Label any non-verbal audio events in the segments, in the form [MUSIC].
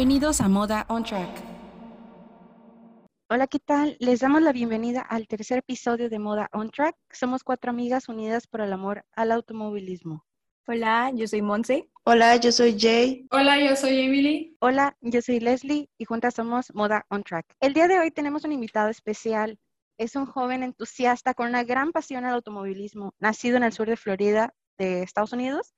Bienvenidos a Moda on Track. Hola, ¿qué tal? Les damos la bienvenida al tercer episodio de Moda on Track. Somos cuatro amigas unidas por el amor al automovilismo. Hola, yo soy Monse. Hola, yo soy Jay. Hola, yo soy Emily. Hola, yo soy Leslie y juntas somos Moda on Track. El día de hoy tenemos un invitado especial. Es un joven entusiasta con una gran pasión al automovilismo, nacido en el sur de Florida, de Estados Unidos.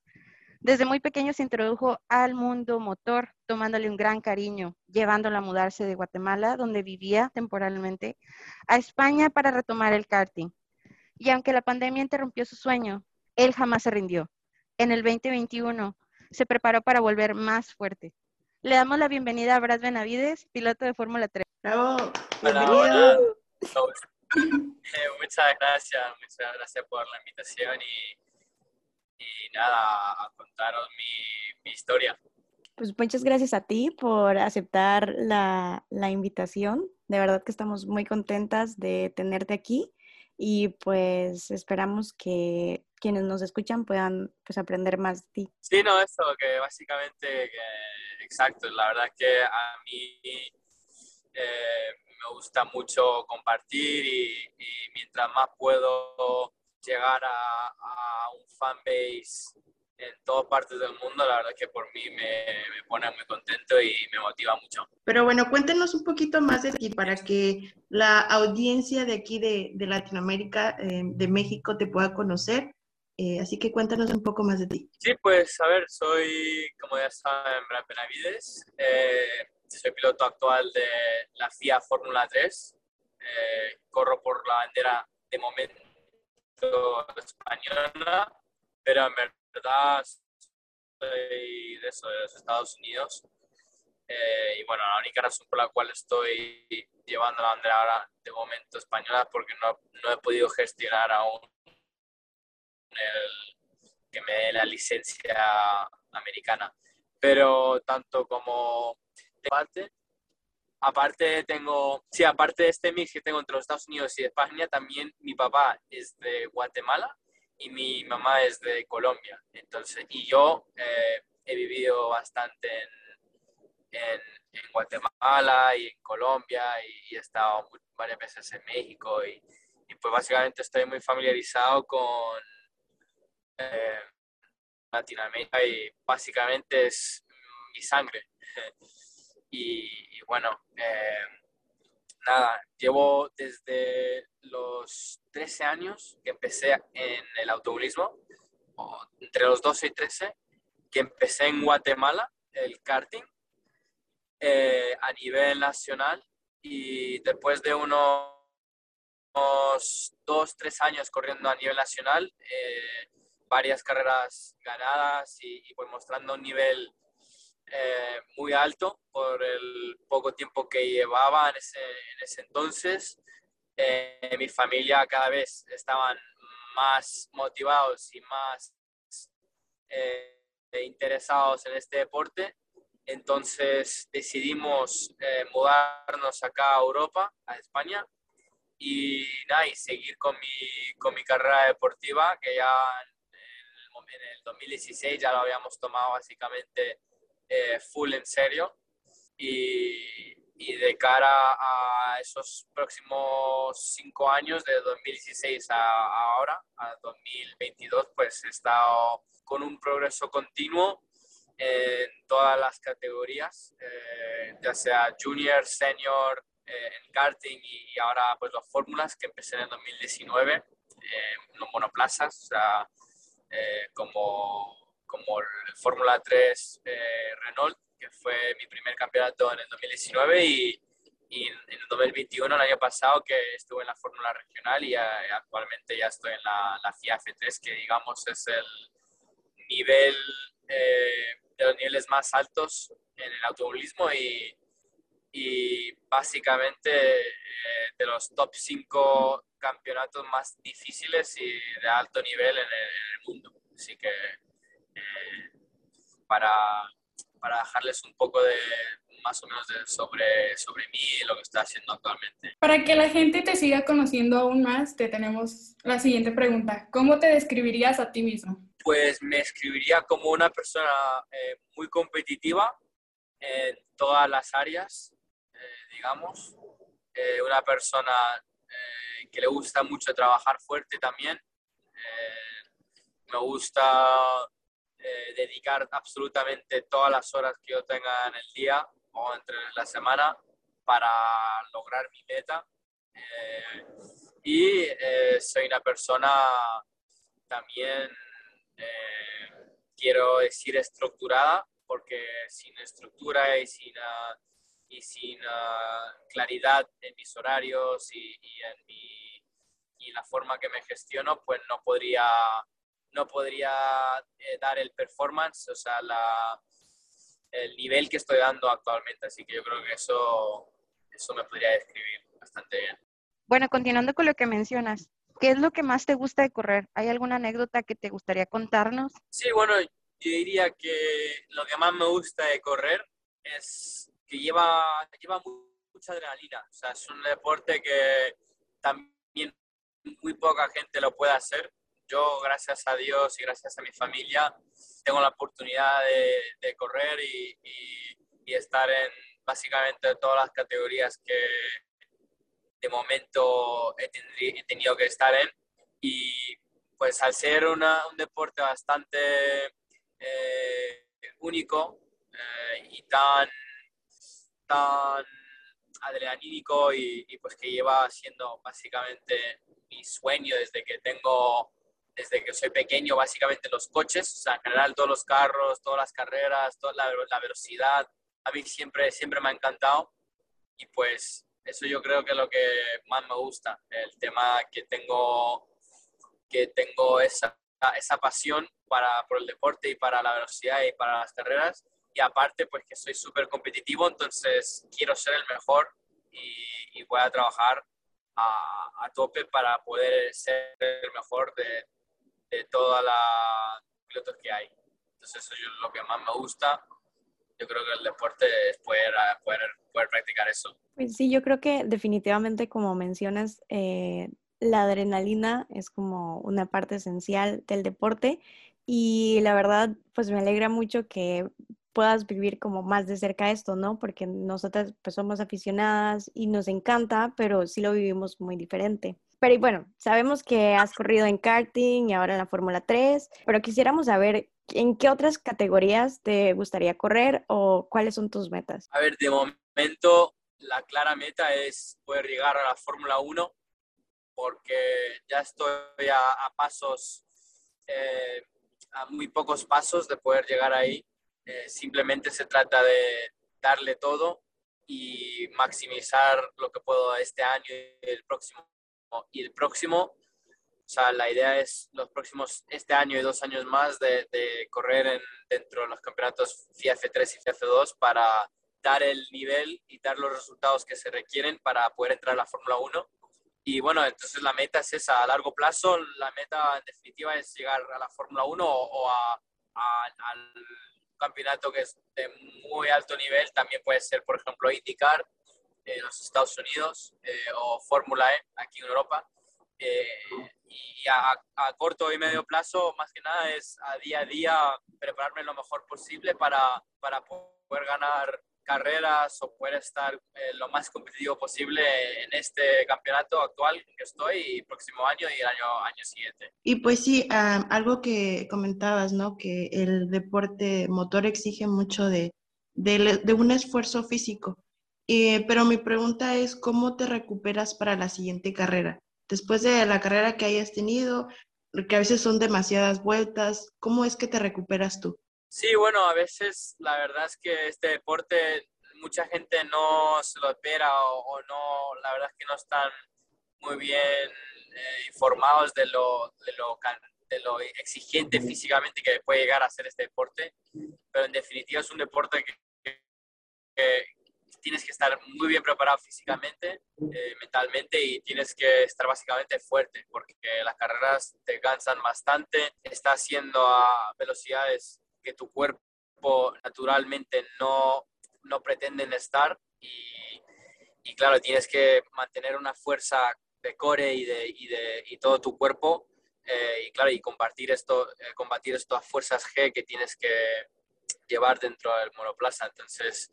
Desde muy pequeño se introdujo al mundo motor, tomándole un gran cariño, llevándolo a mudarse de Guatemala, donde vivía temporalmente, a España para retomar el karting. Y aunque la pandemia interrumpió su sueño, él jamás se rindió. En el 2021 se preparó para volver más fuerte. Le damos la bienvenida a Brad Benavides, piloto de Fórmula 3. Bravo. Hola. [LAUGHS] Eh, muchas gracias, muchas gracias por la invitación y, y nada, a contaros mi, mi historia. Pues muchas gracias a ti por aceptar la, la invitación. De verdad que estamos muy contentas de tenerte aquí y pues esperamos que quienes nos escuchan puedan pues aprender más de ti. Sí, no, eso, que básicamente, que, exacto, la verdad es que a mí eh, me gusta mucho compartir y, y mientras más puedo llegar a, a un fanbase en todas partes del mundo, la verdad es que por mí me, me pone muy contento y me motiva mucho. Pero bueno, cuéntenos un poquito más de ti para que la audiencia de aquí de, de Latinoamérica, eh, de México, te pueda conocer. Eh, así que cuéntanos un poco más de ti. Sí, pues a ver, soy, como ya saben, Brad Benavides. Eh, soy piloto actual de la FIA Fórmula 3. Eh, corro por la bandera de momento española, pero en verdad soy de eso, los Estados Unidos. Eh, y bueno, la única razón por la cual estoy llevando la bandera ahora de momento española es porque no, no he podido gestionar aún el, que me dé la licencia americana. Pero tanto como parte, aparte tengo, sí, aparte de este mix que tengo entre los Estados Unidos y España, también mi papá es de Guatemala y mi mamá es de Colombia. Entonces, y yo eh, he vivido bastante en, Guatemala y en Colombia y, y he estado muy, varias veces en México y, y, pues básicamente estoy muy familiarizado con eh, Latinoamérica y básicamente es mi sangre. [LAUGHS] y, bueno, eh, nada, llevo desde los 13 años que empecé en el automovilismo, entre los 12 y 13, que empecé en Guatemala, el karting, eh, a nivel nacional y después de unos, unos dos, tres años corriendo a nivel nacional, eh, varias carreras ganadas y, y, pues mostrando un nivel eh, muy alto por el poco tiempo que llevaba en ese, en ese entonces. Eh, mi familia cada vez estaban más motivados y más eh, interesados en este deporte. Entonces decidimos eh, mudarnos acá a Europa, a España, y, nada, y seguir con mi, con mi carrera deportiva, que ya en el, en el 2016 ya lo habíamos tomado básicamente eh, full en serio. Y, y, de cara a esos próximos cinco años, de 2016 a ahora, a 2022, pues he estado con un progreso continuo en todas las categorías, eh, ya sea junior, senior, eh, en karting y, ahora pues las fórmulas que empecé en el 2019, eh, en monoplazas, o sea, eh, como, como el Fórmula 3 eh, Renault, que fue mi primer campeonato en el 2019 y, y en el 2021, el año pasado, que estuve en la Fórmula Regional y actualmente ya estoy en la, la FIA F3, que digamos es el nivel eh, de los niveles más altos en el automovilismo y, y básicamente eh, de los top 5 campeonatos más difíciles y de alto nivel en el, en el mundo. Así que para, para dejarles un poco de más o menos de, sobre, sobre mí y lo que estoy haciendo actualmente. Para que la gente te siga conociendo aún más, te tenemos la siguiente pregunta. ¿Cómo te describirías a ti mismo? Pues me escribiría como una persona eh, muy competitiva, en todas las áreas, eh, digamos. Eh, una persona que le gusta mucho trabajar fuerte también. me gusta dedicar absolutamente todas las horas que yo tenga en el día o entre la semana para lograr mi meta. y soy una persona también, quiero decir, estructurada porque sin estructura y sin, uh, y sin uh, claridad en mis horarios y, en mi, y la forma que me gestiono, pues no podría, no podría eh, dar el performance, o sea, la, el nivel que estoy dando actualmente. Así que yo creo que eso, eso me podría describir bastante bien. Bueno, continuando con lo que mencionas, ¿qué es lo que más te gusta de correr? ¿Hay alguna anécdota que te gustaría contarnos? Sí, bueno, yo diría que lo que más me gusta de correr es que lleva, lleva mucha adrenalina. O sea, es un deporte que también muy poca gente lo puede hacer. Yo, gracias a Dios y gracias a mi familia, tengo la oportunidad de, correr y, estar en básicamente todas las categorías que de momento he, he tenido que estar en. Y pues al ser una, un deporte bastante eh, único eh, y tan, tan adrenalínico y, pues que lleva siendo básicamente mi sueño desde que tengo, desde que soy pequeño, básicamente los coches, o sea, en general todos los carros, todas las carreras, toda la, la velocidad, a mí siempre, siempre me ha encantado y pues eso yo creo que es lo que más me gusta, el tema que tengo, que tengo esa, esa pasión para, por el deporte y para la velocidad y para las carreras. Y aparte, pues que soy súper competitivo, entonces quiero ser el mejor y, voy a trabajar a, a, tope para poder ser el mejor de, de todas las pilotos que hay. Entonces eso es lo que más me gusta. Yo creo que el deporte es poder, poder, poder practicar eso. Pues sí, yo creo que definitivamente, como mencionas, eh, la adrenalina es como una parte esencial del deporte y la verdad, pues me alegra mucho que puedas vivir como más de cerca esto, ¿no? Porque nosotras pues somos aficionadas y nos encanta, pero sí lo vivimos muy diferente. Pero bueno, sabemos que has corrido en karting y ahora en la Fórmula 3, pero quisiéramos saber en qué otras categorías te gustaría correr o cuáles son tus metas. A ver, de momento la clara meta es poder llegar a la Fórmula 1 porque ya estoy a, pasos eh, a muy pocos pasos de poder llegar ahí. Eh, simplemente se trata de darle todo y maximizar lo que puedo este año y el próximo. Y el próximo, o sea, la idea es los próximos, este año y dos años más, de, de correr en, dentro de los campeonatos FIA F3 y FIA F2 para dar el nivel y dar los resultados que se requieren para poder entrar a la Fórmula 1 y bueno, entonces la meta es esa, a largo plazo, la meta en definitiva es llegar a la Fórmula 1 o, a, al campeonato que es de muy alto nivel, también puede ser, por ejemplo, IndyCar en los Estados Unidos eh, o Fórmula E aquí en Europa. Eh, y a, a, corto y medio plazo, más que nada, es a día a día prepararme lo mejor posible para, para poder ganar carreras o poder estar eh, lo más competitivo posible en este campeonato actual en que estoy y próximo año y el año, año siguiente. Y pues sí, algo que comentabas, ¿no? Que el deporte motor exige mucho de, de, un esfuerzo físico. Pero mi pregunta es, ¿cómo te recuperas para la siguiente carrera? Después de la carrera que hayas tenido, que a veces son demasiadas vueltas, ¿cómo es que te recuperas tú? Sí, bueno, a veces la verdad es que este deporte mucha gente no se lo espera o, no, la verdad es que no están muy bien eh, informados de lo, de, lo, de lo exigente físicamente que puede llegar a ser este deporte, pero en definitiva es un deporte que, tienes que estar muy bien preparado físicamente, eh, mentalmente y tienes que estar básicamente fuerte porque las carreras te cansan bastante, estás haciendo a velocidades que tu cuerpo naturalmente no, no pretenden estar y, y, claro, tienes que mantener una fuerza de core y de, y de y todo tu cuerpo eh, y claro, y compartir esto, eh, combatir estas fuerzas G que tienes que llevar dentro del monoplaza. Entonces,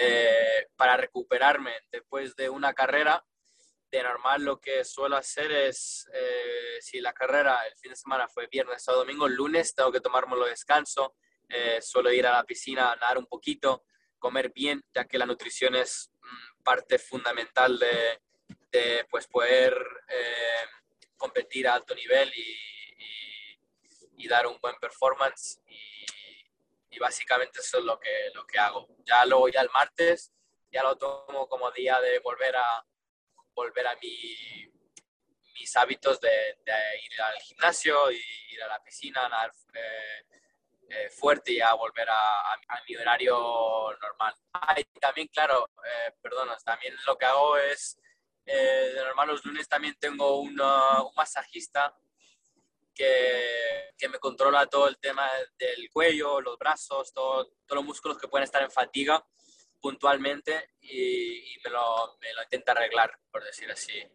eh, para recuperarme después de una carrera, de normal lo que suelo hacer es, eh, si la carrera el fin de semana fue viernes o domingo, el lunes tengo que tomármelo descanso, eh, suelo ir a la piscina a nadar un poquito, comer bien, ya que la nutrición es mm, parte fundamental de, de pues, poder eh, competir a alto nivel y, y, dar un buen performance. Y, y, básicamente eso es lo que, lo que hago. Ya luego, ya el martes, ya lo tomo como día de volver a, volver a mi, mis hábitos de, ir al gimnasio ir a la piscina, nadar eh, eh, fuerte y a volver a, mi horario normal. Ah, también, claro, eh, perdona, también lo que hago es, de normal los lunes también tengo un masajista que, que, me controla todo el tema del cuello, los brazos, todo, todos los músculos que pueden estar en fatiga puntualmente y, me, lo, me, lo, intenta arreglar, por decir así, eh,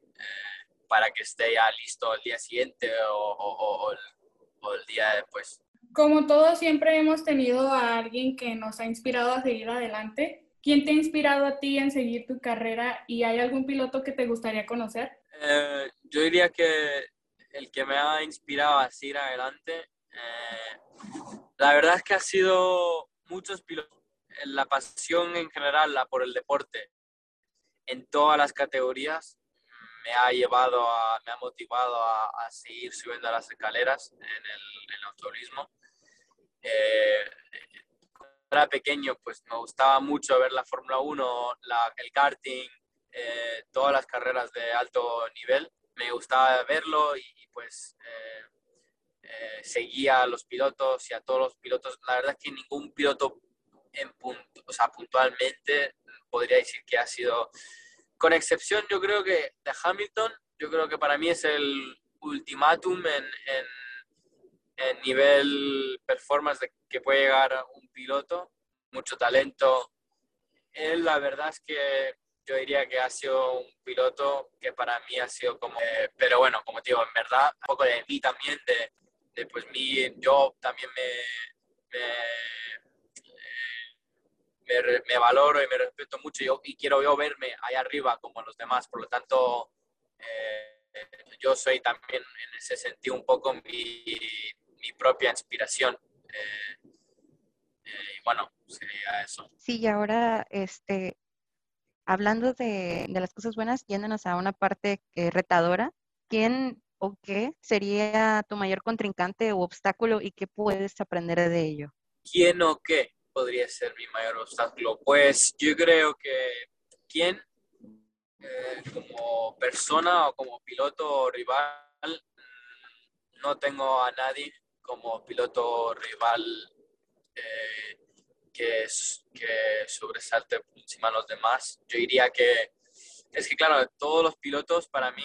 para que esté ya listo el día siguiente o, o, el, o, el, día después. Como todos, siempre hemos tenido a alguien que nos ha inspirado a seguir adelante. ¿Quién te ha inspirado a ti en seguir tu carrera y hay algún piloto que te gustaría conocer? Eh, yo diría que el que me ha inspirado a seguir adelante, eh, la verdad es que ha sido muchos pilotos la pasión en general la, por el deporte en todas las categorías me ha llevado a, me ha motivado a, seguir subiendo las escaleras en el, en automovilismo. Eh, era pequeño, pues me gustaba mucho ver la Fórmula 1, el karting, eh, todas las carreras de alto nivel. Me gustaba verlo y, pues eh, eh, seguía a los pilotos y a todos los pilotos. La verdad es que ningún piloto en punto, o sea, puntualmente podría decir que ha sido, con excepción yo creo que de Hamilton, yo creo que para mí es el ultimátum en, en, en nivel performance de que puede llegar un piloto, mucho talento. Él la verdad es que yo diría que ha sido un piloto que para mí ha sido como, eh, pero bueno, como te digo, en verdad, un poco de mí también, de, de pues mí, yo también me, me me, valoro y me respeto mucho y, y, quiero yo verme ahí arriba como los demás. Por lo tanto, eh, yo soy también en ese sentido un poco mi, mi propia inspiración. Eh, eh, bueno, sería eso. Sí, y ahora, este, hablando de, de las cosas buenas, yéndonos a una parte retadora, ¿quién o qué sería tu mayor contrincante o obstáculo y qué puedes aprender de ello? ¿Quién o qué? podría ser mi mayor obstáculo? Pues yo creo que quién eh, como persona o como piloto rival no tengo a nadie como piloto rival eh, que, que sobresalte por encima de los demás. Yo diría que es que, claro, todos los pilotos para mí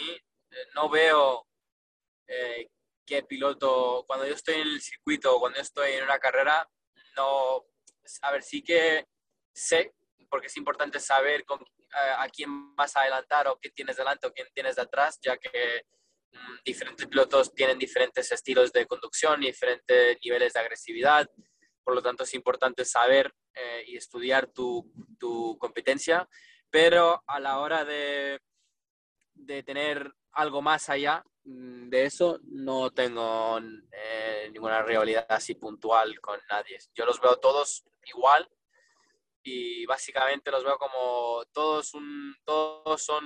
eh, no veo qué piloto, cuando yo estoy en el circuito o cuando yo estoy en una carrera, no, a ver, sí que sé, porque es importante saber con, a, quién vas a adelantar o qué tienes delante o quién tienes detrás, ya que mm, diferentes pilotos tienen diferentes estilos de conducción, diferentes niveles de agresividad. Por lo tanto, es importante saber eh, y estudiar tu, tu, competencia, pero a la hora de, de tener algo más allá mm, de eso, no tengo eh, ninguna rivalidad así puntual con nadie. Yo los veo todos igual y básicamente los veo como todos, un, todos son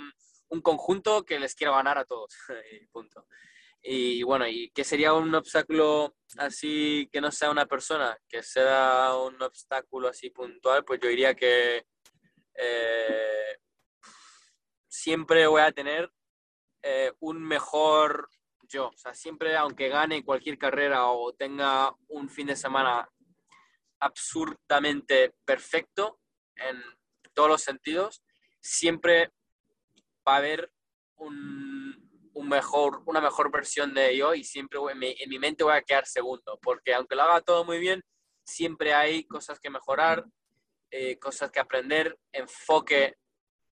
un conjunto que les quiero ganar a todos. [LAUGHS] punto. Y bueno, ¿y qué sería un obstáculo así que no sea una persona, que sea un obstáculo así puntual? Pues yo diría que eh, siempre voy a tener eh, un mejor yo. O sea, siempre, aunque gane cualquier carrera o tenga un fin de semana absurdamente perfecto en todos los sentidos, siempre va a haber un, mejor, una mejor versión de yo y siempre en mi, en mi, mente voy a quedar segundo, porque aunque lo haga todo muy bien, siempre hay cosas que mejorar, eh, cosas que aprender, enfoque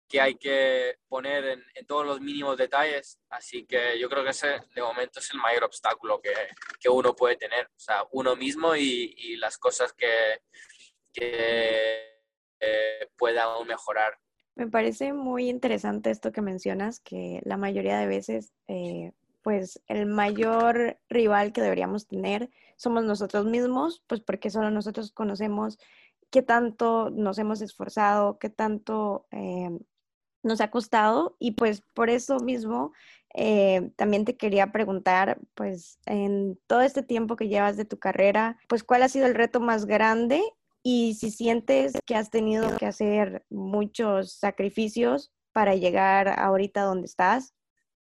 que hay que poner en, en, todos los mínimos detalles. Así que yo creo que ese de momento es el mayor obstáculo que, que uno puede tener. O sea, uno mismo y, y las cosas que, que eh, pueda mejorar. Me parece muy interesante esto que mencionas, que la mayoría de veces, eh, pues el mayor rival que deberíamos tener somos nosotros mismos, pues porque solo nosotros conocemos qué tanto nos hemos esforzado, qué tanto eh, nos ha costado. Y pues por eso mismo eh, también te quería preguntar, pues en todo este tiempo que llevas de tu carrera, pues cuál ha sido el reto más grande y si sientes que has tenido que hacer muchos sacrificios para llegar ahorita donde estás.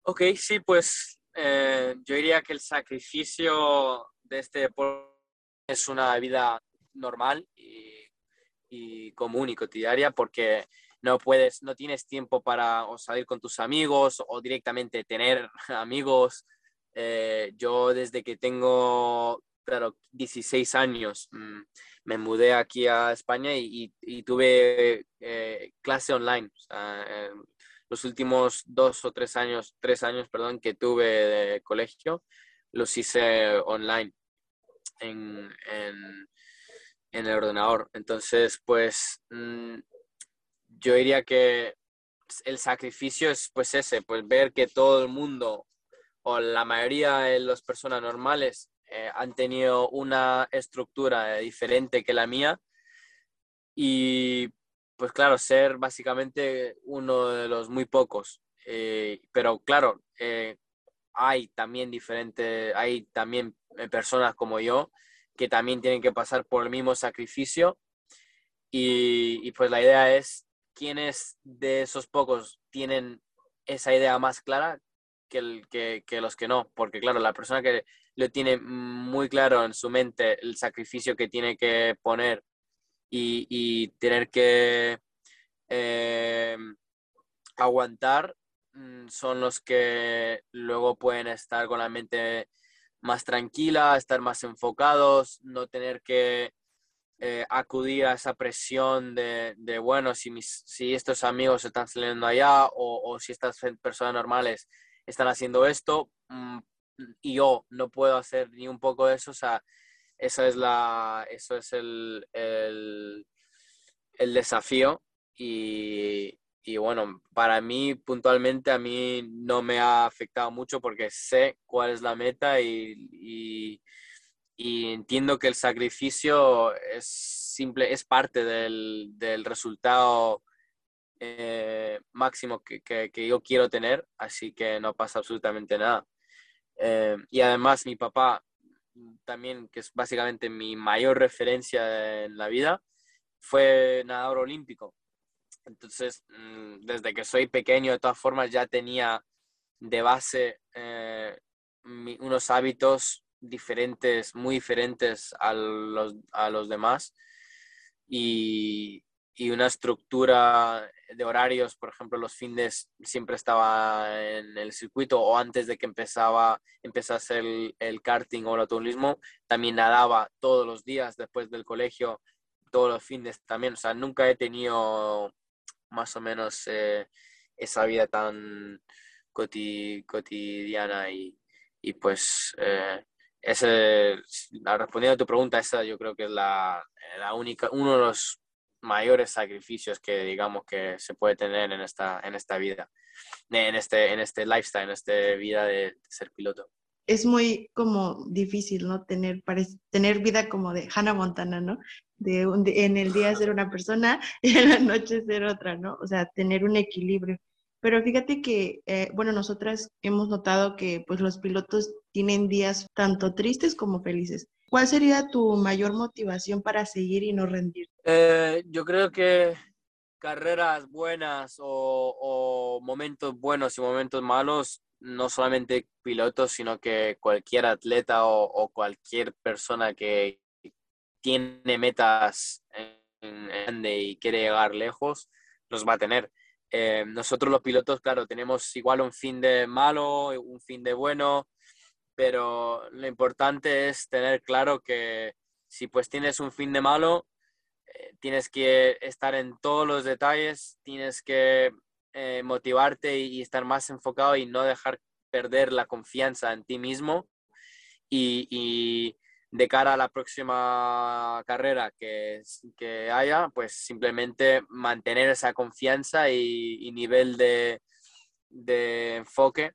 Ok, sí, pues eh, yo diría que el sacrificio de este deporte es una vida normal y, común y cotidiana porque no puedes, no tienes tiempo para salir con tus amigos o directamente tener [LAUGHS] amigos. Eh, yo desde que tengo, claro, 16 años, mm, me mudé aquí a España y, tuve eh, clase online. los últimos dos o tres años, tres años, perdón, que tuve de colegio, los hice online en el ordenador. Entonces, pues mm, yo diría que el sacrificio es pues ese, pues ver que todo el mundo o la mayoría de las personas normales eh, han tenido una estructura diferente que la mía. Y pues claro, ser básicamente uno de los muy pocos. Eh, pero claro, eh, hay también diferentes, hay también personas como yo que también tienen que pasar por el mismo sacrificio. Y, pues la idea es quiénes de esos pocos tienen esa idea más clara que, los que no, porque claro, la persona que lo tiene muy claro en su mente el sacrificio que tiene que poner y, tener que eh, aguantar mm, son los que luego pueden estar con la mente más tranquila, estar más enfocados, no tener que eh, acudir a esa presión de, bueno, si, mis, si estos amigos están saliendo allá o, o, si estas personas normales están haciendo esto mm, y yo no puedo hacer ni un poco de eso, o sea, eso es, la, eso es el, el, desafío y, y bueno, para mí puntualmente a mí no me ha afectado mucho porque sé cuál es la meta y, y entiendo que el sacrificio es simple, es parte del, del resultado eh, máximo que, que, yo quiero tener, así que no pasa absolutamente nada. Eh, y además mi papá también, que es básicamente mi mayor referencia en la vida, fue nadador olímpico. Entonces, mm, desde que soy pequeño, de todas formas, ya tenía de base eh, unos hábitos diferentes, muy diferentes a los, a los demás y, y, una estructura de horarios, por ejemplo, los fines siempre estaba en el circuito o antes de que empezaba, empezase el, el karting o el automovilismo, también nadaba todos los días después del colegio, todos los fines también, o sea, nunca he tenido más o menos eh, esa vida tan cotidiana y, y pues eh, ese, respondiendo a tu pregunta, esa yo creo que es la, la, única, uno de los mayores sacrificios que digamos que se puede tener en esta, en esta vida, en este, en este lifestyle, en esta vida de, ser piloto. Es muy como difícil, ¿no? Tener, tener vida como de Hannah Montana, ¿no? De, de, en el día ser una persona [LAUGHS] y en la noche ser otra, ¿no? O sea, tener un equilibrio. Pero fíjate que, eh, bueno, nosotras hemos notado que pues los pilotos tienen días tanto tristes como felices. ¿Cuál sería tu mayor motivación para seguir y no rendir? Eh, yo creo que carreras buenas o, o, momentos buenos y momentos malos, no solamente pilotos, sino que cualquier atleta o, o cualquier persona que tiene metas en, y quiere llegar lejos, los va a tener. Eh, nosotros los pilotos, claro, tenemos igual un fin de malo, un fin de bueno, pero lo importante es tener claro que si pues tienes un fin de malo, eh, tienes que estar en todos los detalles, tienes que eh, motivarte y, estar más enfocado y no dejar perder la confianza en ti mismo. Y, y de cara a la próxima carrera que, que haya, pues simplemente mantener esa confianza y, nivel de, enfoque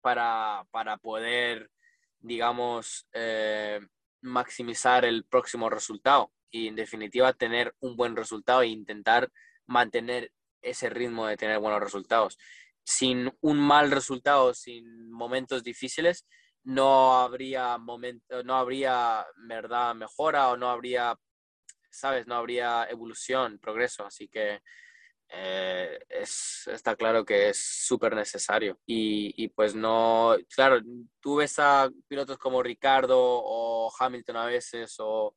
para, poder, digamos, eh, maximizar el próximo resultado y en definitiva tener un buen resultado e intentar mantener ese ritmo de tener buenos resultados. Sin un mal resultado, sin momentos difíciles, no habría momento, no habría verdad mejora o no habría, sabes, no habría evolución, progreso. Así que eh, es, está claro que es súper necesario. Y, y, pues no, claro, tú ves a pilotos como Ricardo o Hamilton a veces o,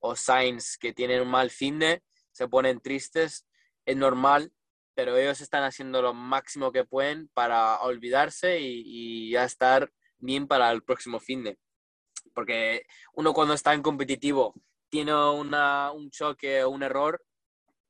o Sainz que tienen un mal fin de, se ponen tristes, es normal, pero ellos están haciendo lo máximo que pueden para olvidarse y, y ya estar bien para el próximo fin de. Porque uno cuando está en competitivo tiene una, un choque o un error,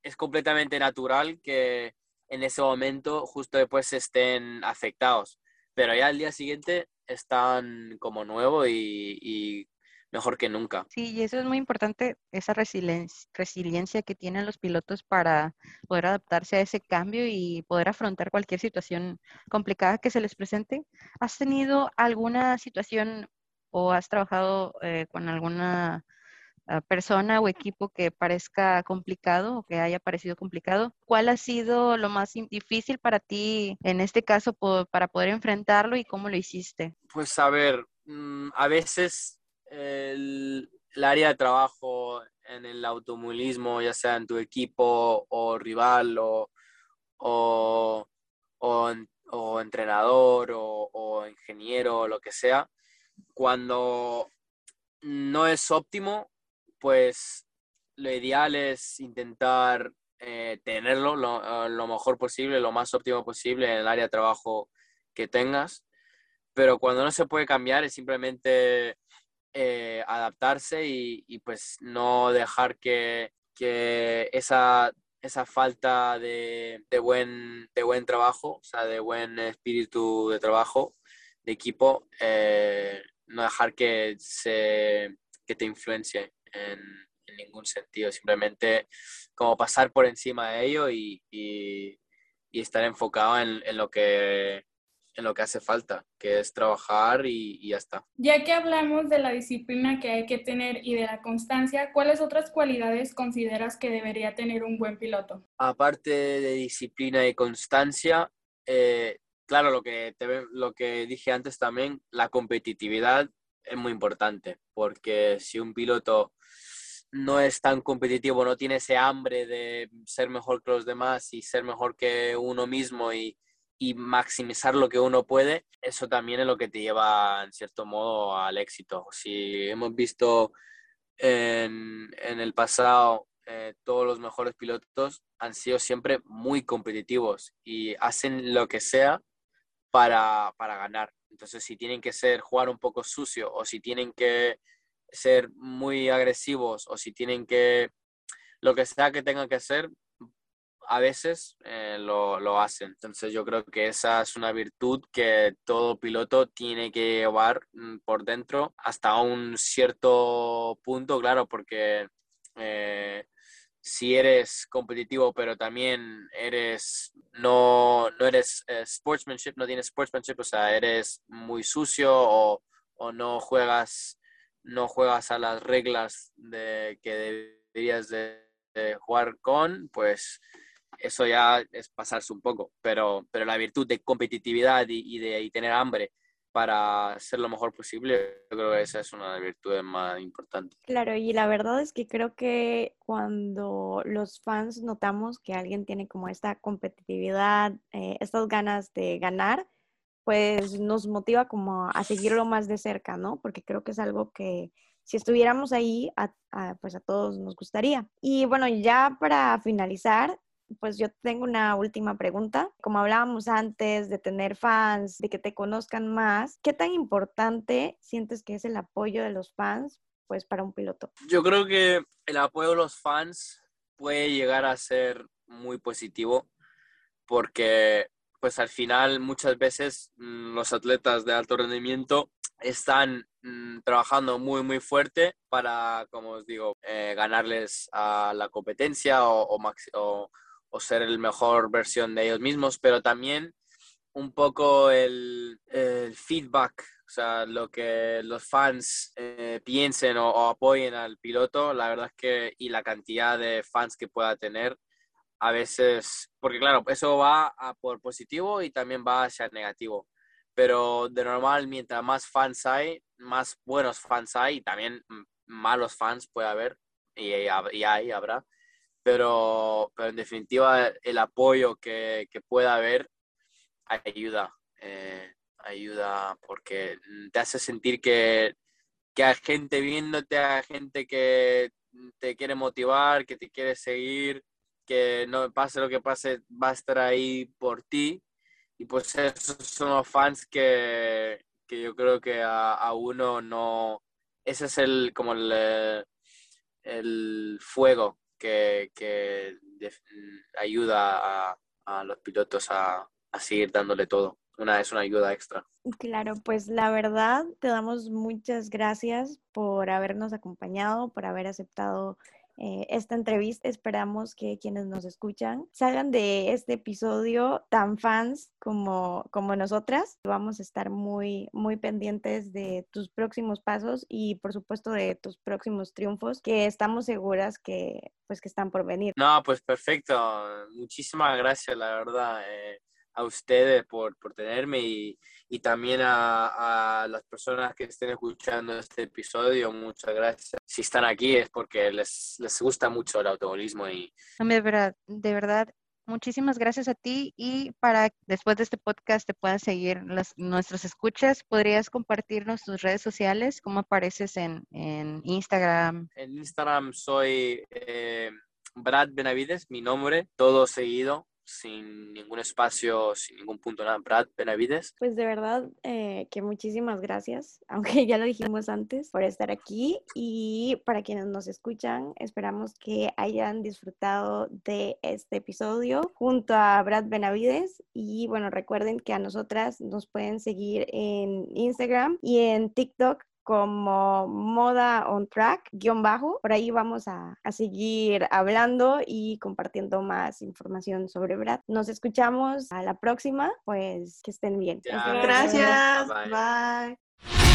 es completamente natural que en ese momento justo después estén afectados. Pero ya al día siguiente están como nuevo y, y mejor que nunca. Sí, y eso es muy importante, esa resiliencia, resiliencia que tienen los pilotos para poder adaptarse a ese cambio y poder afrontar cualquier situación complicada que se les presente. ¿Has tenido alguna situación o has trabajado eh, con alguna persona o equipo que parezca complicado o que haya parecido complicado? ¿Cuál ha sido lo más difícil para ti en este caso para poder enfrentarlo y cómo lo hiciste? Pues a ver, mm, a veces el, área de trabajo en el automovilismo, ya sea en tu equipo o rival o, o, o, entrenador o, o, ingeniero o lo que sea, cuando no es óptimo, pues lo ideal es intentar eh, tenerlo lo, lo, mejor posible, lo más óptimo posible en el área de trabajo que tengas. Pero cuando no se puede cambiar es simplemente eh, adaptarse y, pues no dejar que, esa, esa falta de, buen, de buen trabajo, o sea, de buen espíritu de trabajo, de equipo, eh, no dejar que, se, que te influencie en, ningún sentido, simplemente como pasar por encima de ello y, estar enfocado en, lo que en lo que hace falta, que es trabajar y, ya está. Ya que hablamos de la disciplina que hay que tener y de la constancia, ¿cuáles otras cualidades consideras que debería tener un buen piloto? Aparte de disciplina y constancia, eh, claro, lo que, lo que dije antes también, la competitividad es muy importante, porque si un piloto no es tan competitivo, no tiene ese hambre de ser mejor que los demás y ser mejor que uno mismo y y maximizar lo que uno puede, eso también es lo que te lleva en cierto modo al éxito. Si hemos visto en, el pasado eh, todos los mejores pilotos han sido siempre muy competitivos y hacen lo que sea para, para ganar. Entonces, si tienen que ser, jugar un poco sucio o si tienen que ser muy agresivos o si tienen que, lo que sea que tengan que hacer, a veces eh, lo, lo, hacen. Entonces yo creo que esa es una virtud que todo piloto tiene que llevar mm, por dentro hasta un cierto punto, claro, porque eh, si eres competitivo pero también eres, no, no eres eh, sportsmanship, no tienes sportsmanship, o sea, eres muy sucio o, o no juegas no juegas a las reglas de que deberías de jugar con, pues eso ya es pasarse un poco, pero, pero la virtud de competitividad y, de tener hambre para ser lo mejor posible, yo creo que esa es una de las virtudes más importantes. Claro, y la verdad es que creo que cuando los fans notamos que alguien tiene como esta competitividad, eh, estas ganas de ganar, pues nos motiva como a seguirlo más de cerca, ¿no? Porque creo que es algo que si estuviéramos ahí, pues a todos nos gustaría. Y bueno, ya para finalizar, pues yo tengo una última pregunta. Como hablábamos antes de tener fans, de que te conozcan más, ¿qué tan importante sientes que es el apoyo de los fans pues para un piloto? Yo creo que el apoyo de los fans puede llegar a ser muy positivo porque pues al final muchas veces mm, los atletas de alto rendimiento están mm, trabajando muy, muy fuerte para, como os digo, eh, ganarles a la competencia o, o, o, ser el mejor versión de ellos mismos, pero también un poco el, el feedback, o sea, lo que los fans eh, piensen o, apoyen al piloto, la verdad es que, y la cantidad de fans que pueda tener, a veces, porque claro, eso va a por positivo y también va hacia negativo pero de normal, mientras más fans hay, más buenos fans hay y también malos fans puede haber y, y hay, habrá. Pero, pero en definitiva, el apoyo que, que pueda haber ayuda. Eh, ayuda porque te hace sentir que, que hay gente viéndote, hay gente que te quiere motivar, que te quiere seguir, que no pase lo que pase, va a estar ahí por ti y pues esos son los fans que, que yo creo que a, a, uno no... Ese es el, como el, el fuego que, que ayuda a, los pilotos a, a seguir dándole todo. Una, es una ayuda extra. Claro, pues la verdad te damos muchas gracias por habernos acompañado, por haber aceptado eh, esta entrevista. Esperamos que quienes nos escuchan salgan de este episodio tan fans como, como nosotras. Vamos a estar muy, muy pendientes de tus próximos pasos y por supuesto de tus próximos triunfos que estamos seguras que pues que están por venir. No, pues perfecto. Muchísimas gracias, la verdad. Eh, a ustedes por, por tenerme y, y también a, a, las personas que estén escuchando este episodio. Muchas gracias. Si están aquí es porque les, les gusta mucho el automovilismo y... De verdad, de verdad, muchísimas gracias a ti y para después de este podcast te puedan seguir las, nuestros escuchas, ¿podrías compartirnos tus redes sociales? ¿Cómo apareces en, en Instagram? En Instagram soy eh, Brad Benavides, mi nombre, todo seguido sin ningún espacio, sin ningún punto nada. Brad Benavides. Pues de verdad eh, que muchísimas gracias, [LAUGHS] aunque ya lo dijimos antes, por estar aquí y para quienes nos escuchan, esperamos que hayan disfrutado de este episodio junto a Brad Benavides y bueno, recuerden que a nosotras nos pueden seguir en Instagram y en TikTok como Moda on Track, guion bajo. Por ahí vamos a, a, seguir hablando y compartiendo más información sobre Brad. Nos escuchamos a la próxima, pues que estén bien. Gracias. Bye.